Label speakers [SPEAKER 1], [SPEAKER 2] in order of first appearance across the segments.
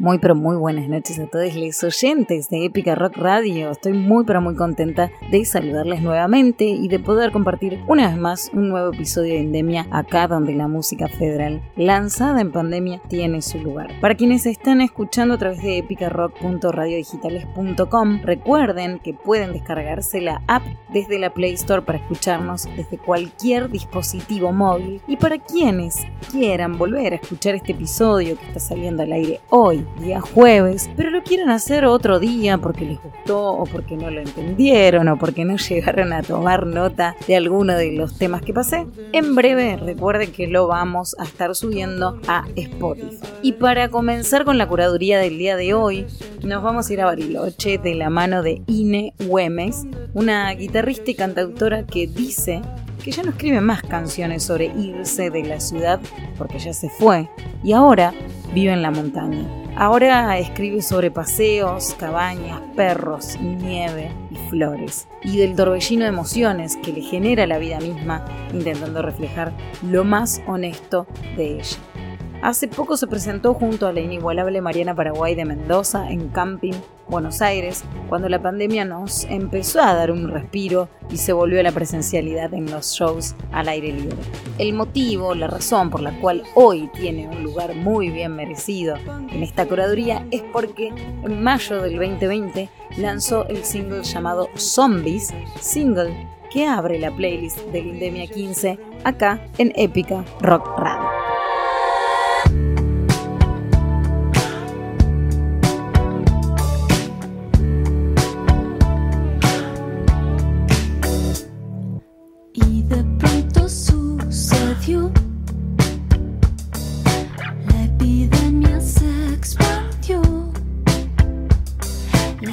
[SPEAKER 1] Muy pero muy buenas noches a todos los oyentes de Épica Rock Radio. Estoy muy pero muy contenta de saludarles nuevamente y de poder compartir una vez más un nuevo episodio de Endemia acá donde la música federal lanzada en pandemia tiene su lugar. Para quienes están escuchando a través de epicarock.radiodigitales.com, recuerden que pueden descargarse la app desde la Play Store para escucharnos desde cualquier dispositivo móvil y para quienes quieran volver a escuchar este episodio que está saliendo al aire hoy día jueves, pero lo quieren hacer otro día porque les gustó o porque no lo entendieron o porque no llegaron a tomar nota de alguno de los temas que pasé, en breve recuerden que lo vamos a estar subiendo a Spotify. Y para comenzar con la curaduría del día de hoy, nos vamos a ir a Bariloche de la mano de Ine Güemes, una guitarrista y cantautora que dice que ya no escribe más canciones sobre irse de la ciudad porque ya se fue y ahora vive en la montaña. Ahora escribe sobre paseos, cabañas, perros, nieve y flores, y del torbellino de emociones que le genera la vida misma, intentando reflejar lo más honesto de ella. Hace poco se presentó junto a la inigualable Mariana Paraguay de Mendoza en Camping, Buenos Aires, cuando la pandemia nos empezó a dar un respiro y se volvió a la presencialidad en los shows al aire libre. El motivo, la razón por la cual hoy tiene un lugar muy bien merecido en esta curaduría es porque en mayo del 2020 lanzó el single llamado Zombies, single que abre la playlist de Lindemia 15 acá en Épica Rock Radio.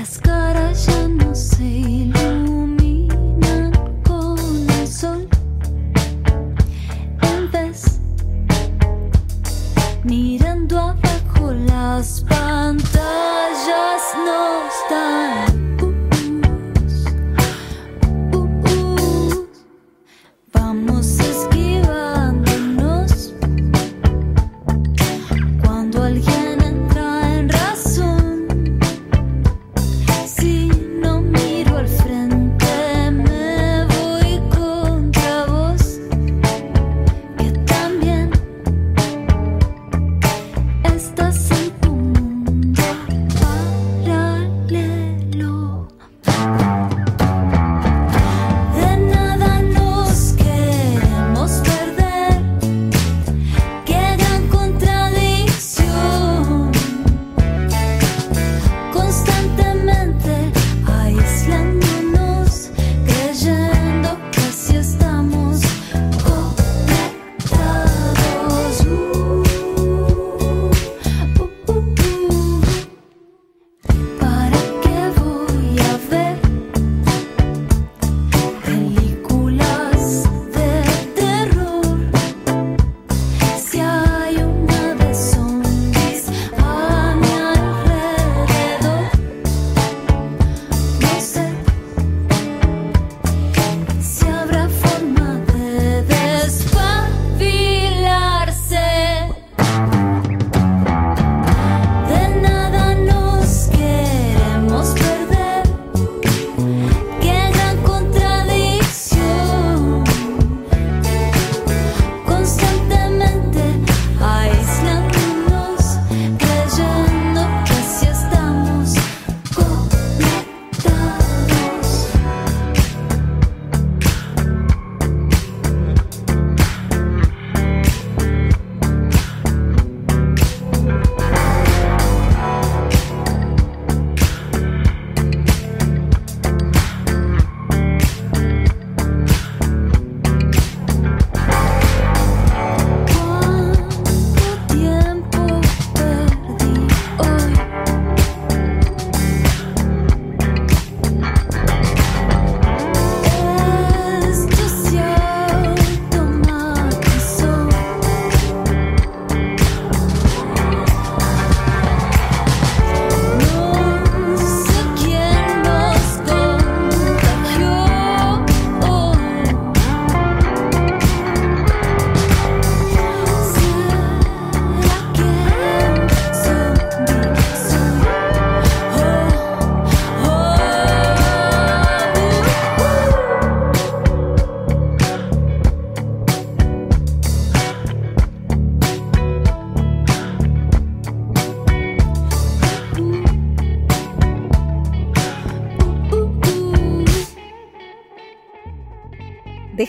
[SPEAKER 1] mascara Chanel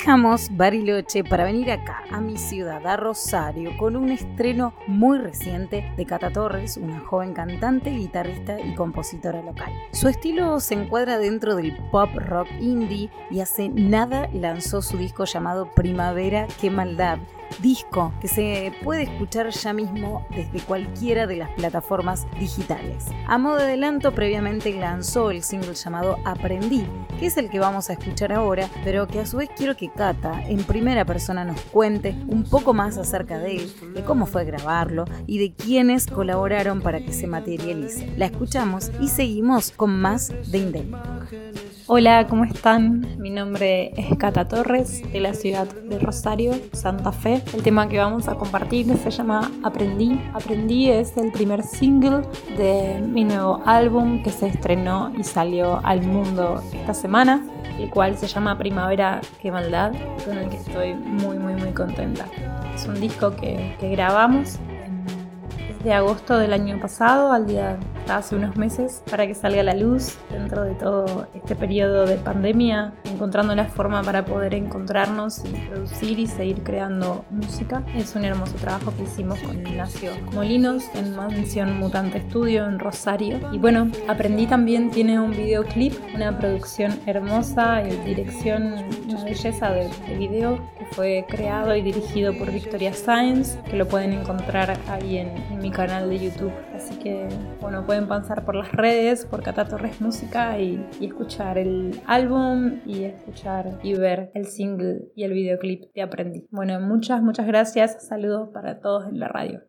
[SPEAKER 1] Dejamos Bariloche para venir acá, a mi ciudad, a Rosario, con un estreno muy reciente de Cata Torres, una joven cantante, guitarrista y compositora local. Su estilo se encuadra dentro del pop rock indie y hace nada lanzó su disco llamado Primavera, qué maldad, disco que se puede escuchar ya mismo desde cualquiera de las plataformas digitales. A modo de adelanto, previamente lanzó el single llamado Aprendí, que es el que vamos a escuchar ahora, pero que a su vez quiero que Kata en primera persona nos cuente un poco más acerca de él, de cómo fue grabarlo y de quiénes colaboraron para que se materialice. La escuchamos y seguimos con más de Indel.
[SPEAKER 2] Hola, ¿cómo están? Mi nombre es Cata Torres, de la ciudad de Rosario, Santa Fe. El tema que vamos a compartir se llama Aprendí. Aprendí es el primer single de mi nuevo álbum que se estrenó y salió al mundo esta semana, el cual se llama Primavera, qué maldad, con el que estoy muy, muy, muy contenta. Es un disco que, que grabamos de agosto del año pasado al día hace unos meses para que salga a la luz dentro de todo este periodo de pandemia, encontrando la forma para poder encontrarnos y producir y seguir creando música. Es un hermoso trabajo que hicimos con Ignacio Molinos en Mansión Mutante Estudio en Rosario. Y bueno, aprendí también, tiene un videoclip, una producción hermosa y dirección, una belleza de, video que fue creado y dirigido por Victoria Science, que lo pueden encontrar ahí en, en mi canal de YouTube. Así que, bueno, pueden pasar por las redes, por Cata Torres Música y, y escuchar el álbum y escuchar y ver el single y el videoclip de Aprendí. Bueno, muchas, muchas gracias. Saludos para todos en la radio.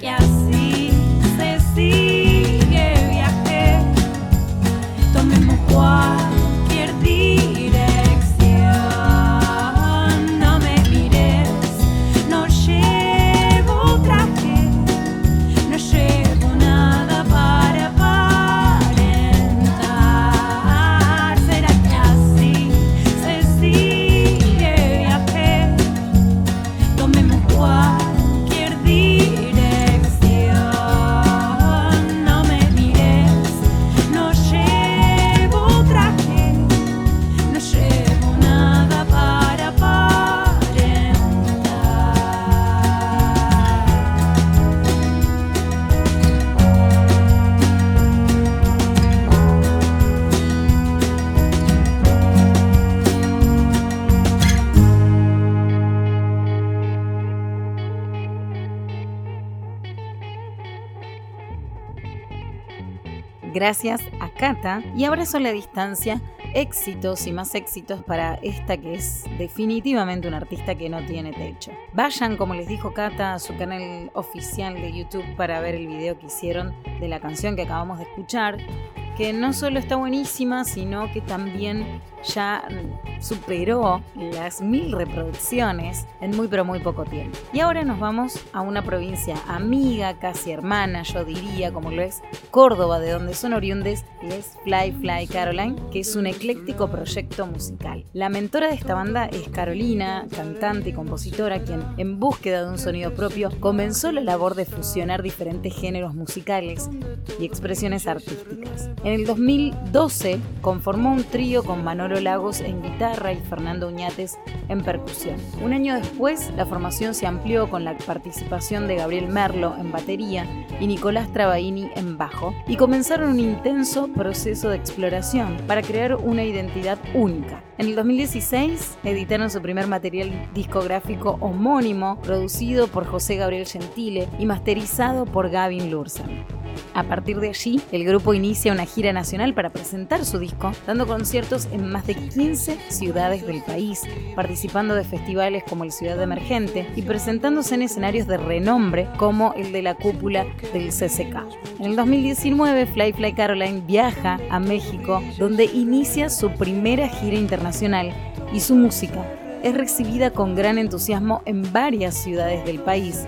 [SPEAKER 3] Yeah.
[SPEAKER 1] Gracias a Cata y abrazo a la distancia, éxitos y más éxitos para esta que es definitivamente una artista que no tiene techo. Vayan, como les dijo Cata, a su canal oficial de YouTube para ver el video que hicieron de la canción que acabamos de escuchar que no solo está buenísima, sino que también ya superó las mil reproducciones en muy pero muy poco tiempo. Y ahora nos vamos a una provincia amiga, casi hermana, yo diría, como lo es Córdoba, de donde son oriundes, es Fly Fly Caroline, que es un ecléctico proyecto musical. La mentora de esta banda es Carolina, cantante y compositora, quien en búsqueda de un sonido propio comenzó la labor de fusionar diferentes géneros musicales y expresiones artísticas. En el 2012 conformó un trío con Manolo Lagos en guitarra y Fernando Uñates en percusión. Un año después, la formación se amplió con la participación de Gabriel Merlo en batería y Nicolás Travaini en bajo, y comenzaron un intenso proceso de exploración para crear una identidad única. En el 2016 editaron su primer material discográfico homónimo, producido por José Gabriel Gentile y masterizado por Gavin Lursen. A partir de allí, el grupo inicia una gira nacional para presentar su disco, dando conciertos en más de 15 ciudades del país, participando de festivales como el Ciudad Emergente y presentándose en escenarios de renombre como el de la cúpula del CCK. En el 2019, Fly Fly Caroline viaja a México, donde inicia su primera gira internacional y su música es recibida con gran entusiasmo en varias ciudades del país,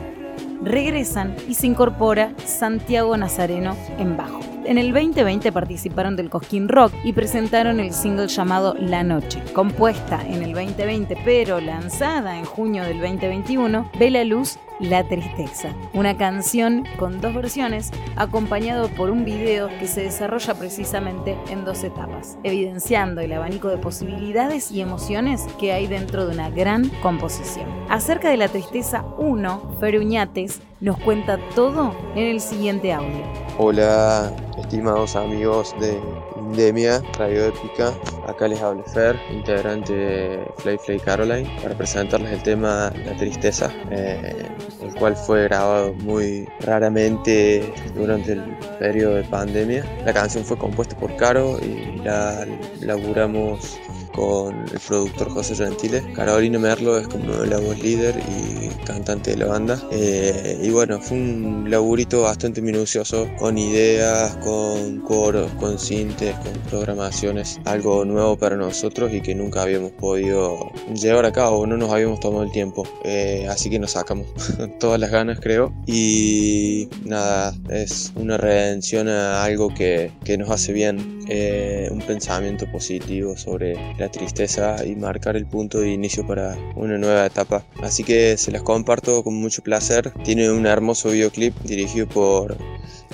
[SPEAKER 1] regresan y se incorpora Santiago Nazareno en bajo. En el 2020 participaron del Cosquín Rock y presentaron el single llamado La Noche. Compuesta en el 2020 pero lanzada en junio del 2021, ve la luz La Tristeza, una canción con dos versiones acompañado por un video que se desarrolla precisamente en dos etapas, evidenciando el abanico de posibilidades y emociones que hay dentro de una gran composición. Acerca de La Tristeza 1, Feruñates nos cuenta todo en el siguiente audio.
[SPEAKER 4] Hola, estimados amigos de Indemia Radio Épica. Acá les habla Fer, integrante de Fly Fly Caroline, para presentarles el tema La Tristeza, eh, el cual fue grabado muy raramente durante el periodo de pandemia. La canción fue compuesta por Caro y la laburamos con el productor José Gentile. Carolina Merlo es como la voz líder y cantante de la banda. Eh, y bueno, fue un laburito bastante minucioso, con ideas, con coros, con sintes, con programaciones, algo nuevo para nosotros y que nunca habíamos podido llevar a cabo, no nos habíamos tomado el tiempo. Eh, así que nos sacamos todas las ganas, creo. Y nada, es una redención a algo que, que nos hace bien, eh, un pensamiento positivo sobre la tristeza y marcar el punto de inicio para una nueva etapa. Así que se las comparto con mucho placer. Tiene un hermoso videoclip dirigido por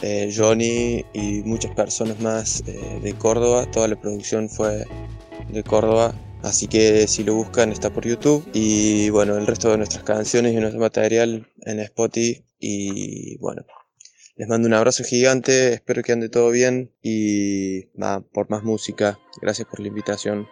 [SPEAKER 4] eh, Johnny y muchas personas más eh, de Córdoba. Toda la producción fue de Córdoba. Así que si lo buscan está por YouTube. Y bueno, el resto de nuestras canciones y nuestro material en Spotify. Y bueno, les mando un abrazo gigante, espero que ande todo bien y por más música. Gracias por la invitación.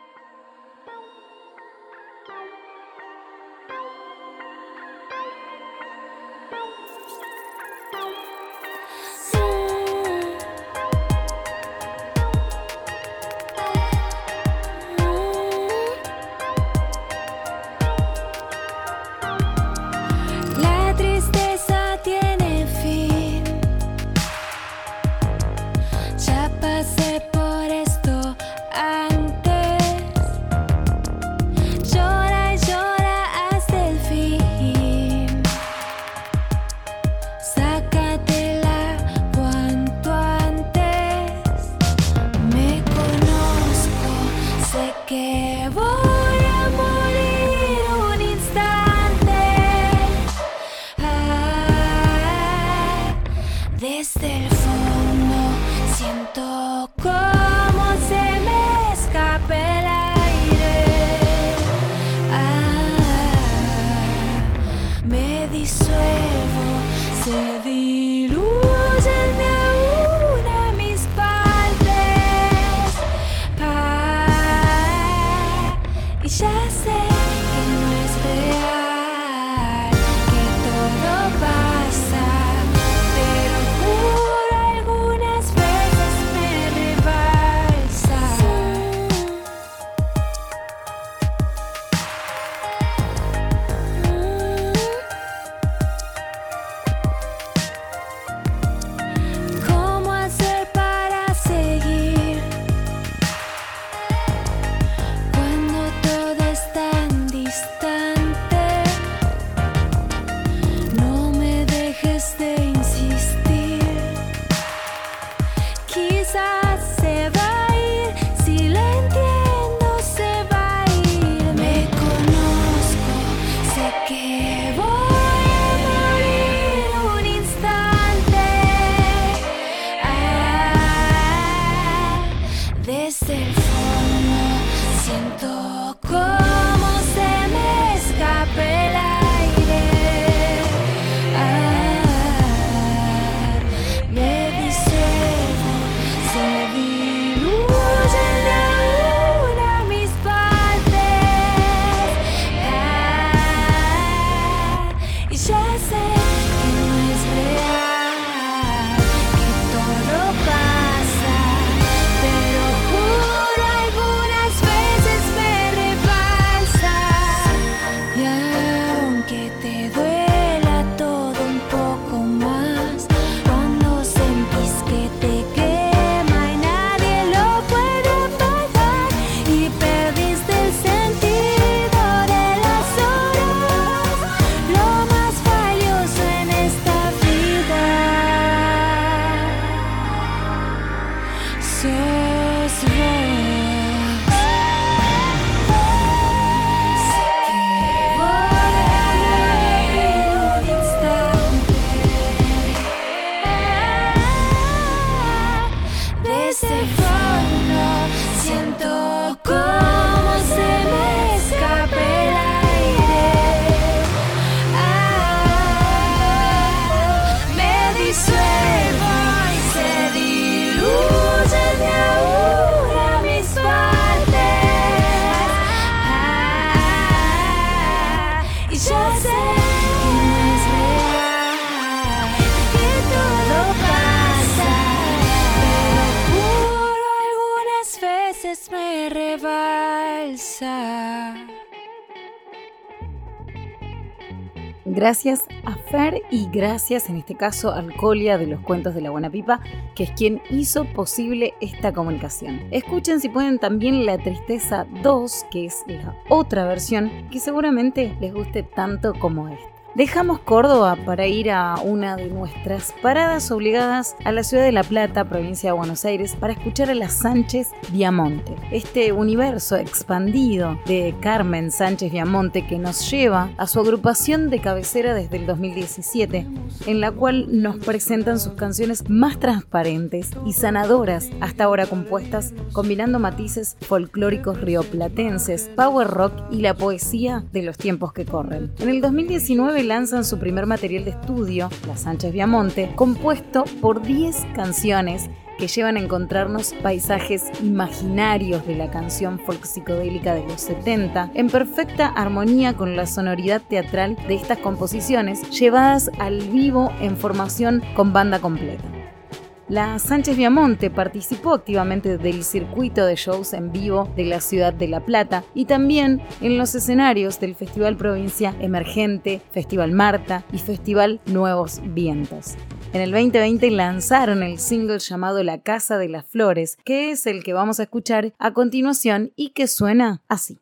[SPEAKER 1] Gracias a Fer y gracias en este caso al Colia de los cuentos de la Buena Pipa, que es quien hizo posible esta comunicación. Escuchen si pueden también La Tristeza 2, que es la otra versión que seguramente les guste tanto como esta. Dejamos Córdoba para ir a una de nuestras paradas obligadas a la ciudad de La Plata, provincia de Buenos Aires, para escuchar a las Sánchez Viamonte. Este universo expandido de Carmen Sánchez Viamonte que nos lleva a su agrupación de cabecera desde el 2017, en la cual nos presentan sus canciones más transparentes y sanadoras hasta ahora compuestas, combinando matices folclóricos rioplatenses, power rock y la poesía de los tiempos que corren. En el 2019 lanzan su primer material de estudio, Las Sánchez Viamonte, compuesto por 10 canciones que llevan a encontrarnos paisajes imaginarios de la canción folk psicodélica de los 70, en perfecta armonía con la sonoridad teatral de estas composiciones, llevadas al vivo en formación con banda completa. La Sánchez Viamonte participó activamente del circuito de shows en vivo de la ciudad de La Plata y también en los escenarios del Festival Provincia Emergente, Festival Marta y Festival Nuevos Vientos. En el 2020 lanzaron el single llamado La Casa de las Flores, que es el que vamos a escuchar a continuación y que suena así.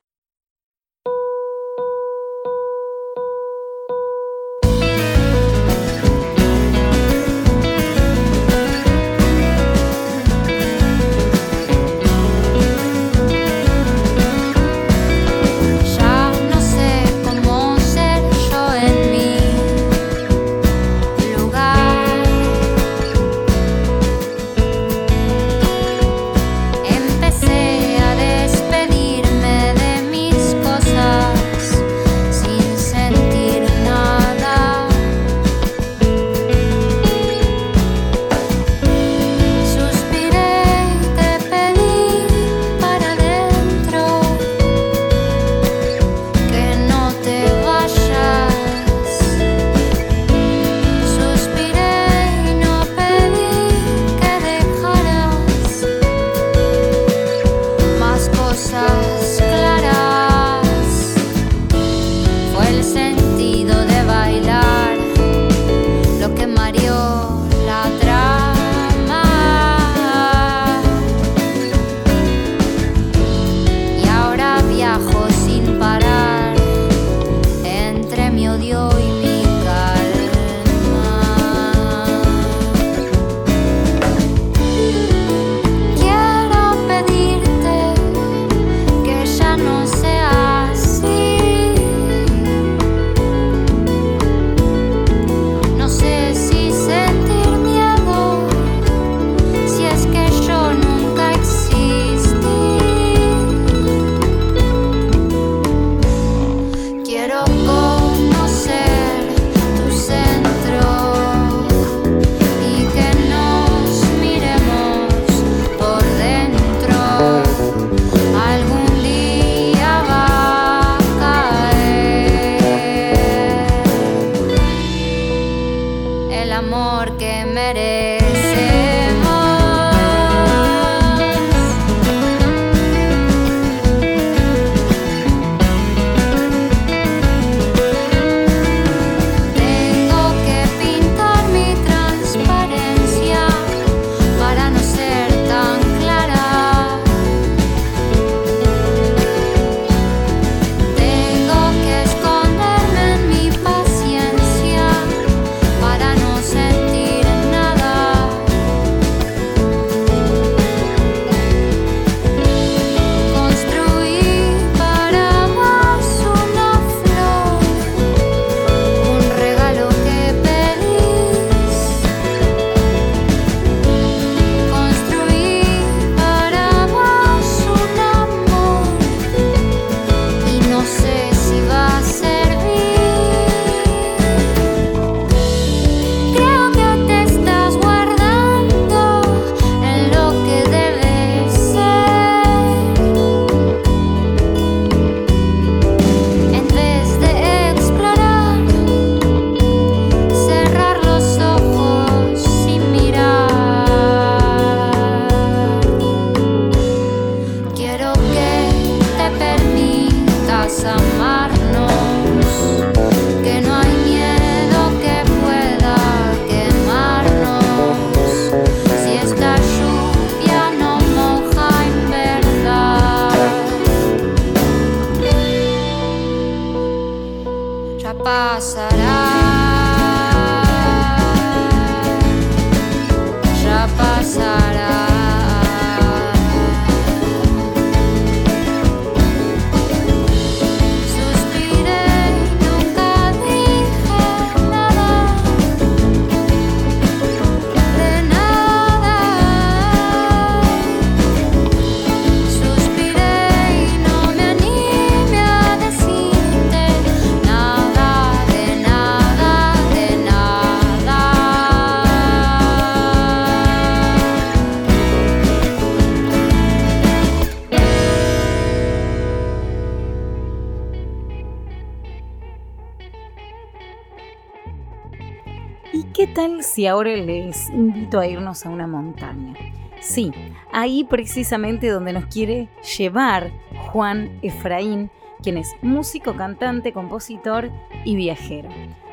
[SPEAKER 3] Si
[SPEAKER 1] ahora les invito a irnos a una montaña? Sí, ahí precisamente donde nos quiere llevar Juan Efraín, quien es músico, cantante, compositor y viajero.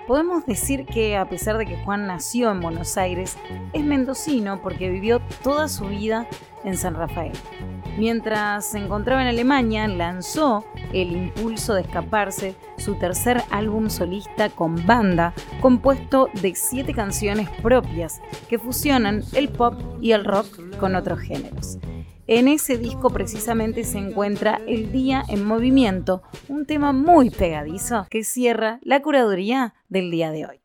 [SPEAKER 1] Podemos decir que a pesar de que Juan nació en Buenos Aires, es mendocino porque vivió toda su vida en San Rafael. Mientras se encontraba en Alemania, lanzó El Impulso de Escaparse, su tercer álbum solista con banda, compuesto de siete canciones propias que fusionan el pop y el rock con otros géneros. En ese disco precisamente se encuentra El Día en Movimiento, un tema muy pegadizo que cierra la curaduría del día de hoy.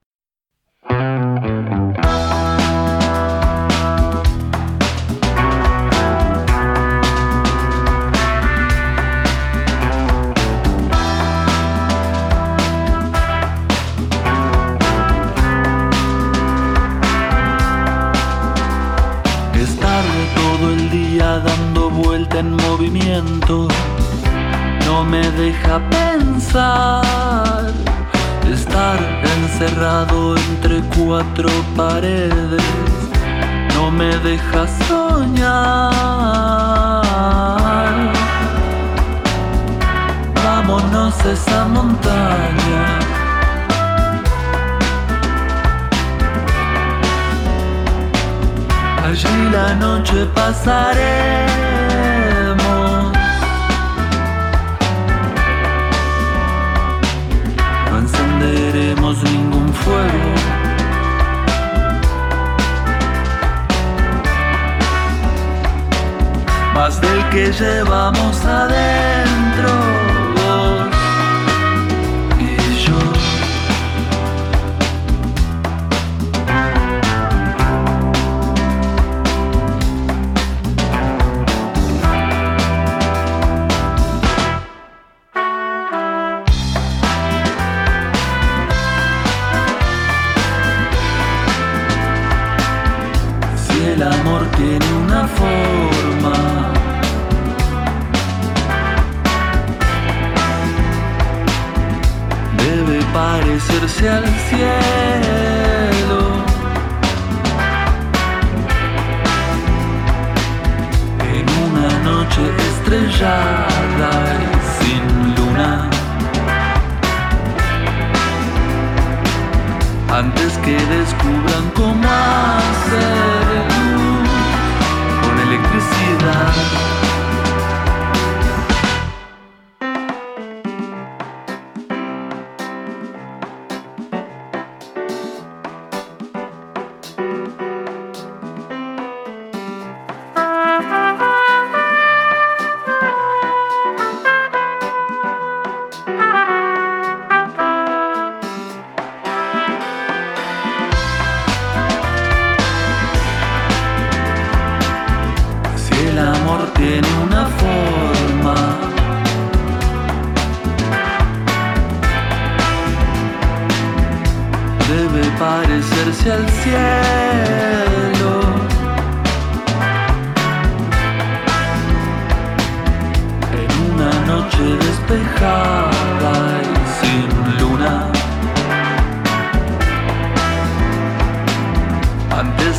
[SPEAKER 5] No me deja pensar. Estar encerrado entre cuatro paredes no me deja soñar. Vámonos a esa montaña. Allí la noche pasaremos. Del que llevamos adentro. Descubran cómo hacer luz con electricidad.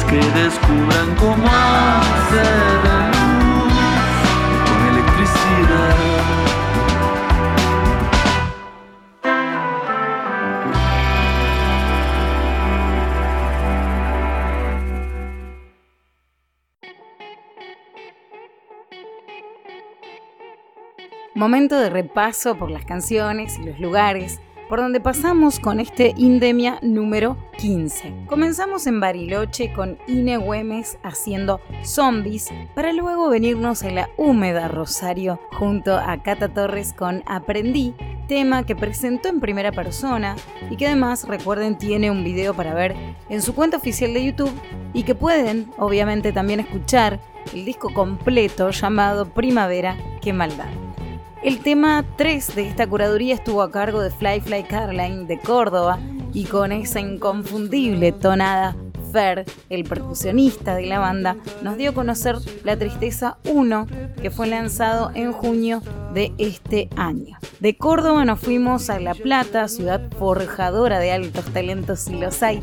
[SPEAKER 5] Que descubran cómo hacer luz con electricidad.
[SPEAKER 1] Momento de repaso por las canciones y los lugares por donde pasamos con este Indemia número 15. Comenzamos en Bariloche con Ine Güemes haciendo zombies, para luego venirnos a la húmeda Rosario junto a Cata Torres con Aprendí, tema que presentó en primera persona y que además, recuerden, tiene un video para ver en su cuenta oficial de YouTube y que pueden, obviamente, también escuchar el disco completo llamado Primavera, qué maldad. El tema 3 de esta curaduría estuvo a cargo de Fly Fly Caroline de Córdoba y con esa inconfundible tonada Fer, el percusionista de la banda, nos dio a conocer La Tristeza 1, que fue lanzado en junio de este año. De Córdoba nos fuimos a La Plata, ciudad forjadora de altos talentos si los hay,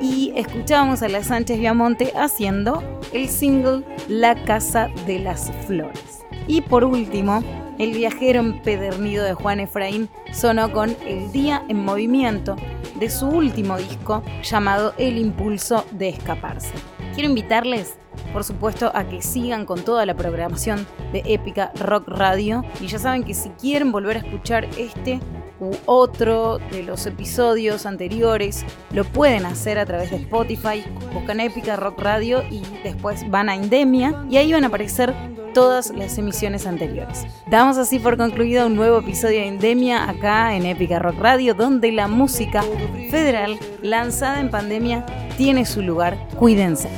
[SPEAKER 1] y escuchábamos a la Sánchez Viamonte haciendo el single La Casa de las Flores. Y por último, el viajero empedernido de Juan Efraín sonó con El Día en Movimiento de su último disco llamado El Impulso de Escaparse. Quiero invitarles, por supuesto, a que sigan con toda la programación de Épica Rock Radio y ya saben que si quieren volver a escuchar este u otro de los episodios anteriores, lo pueden hacer a través de Spotify, buscan Épica Rock Radio y después van a Indemia y ahí van a aparecer todas las emisiones anteriores. Damos así por concluido un nuevo episodio de Indemia acá en Épica Rock Radio, donde la música federal lanzada en pandemia tiene su lugar. Cuídense.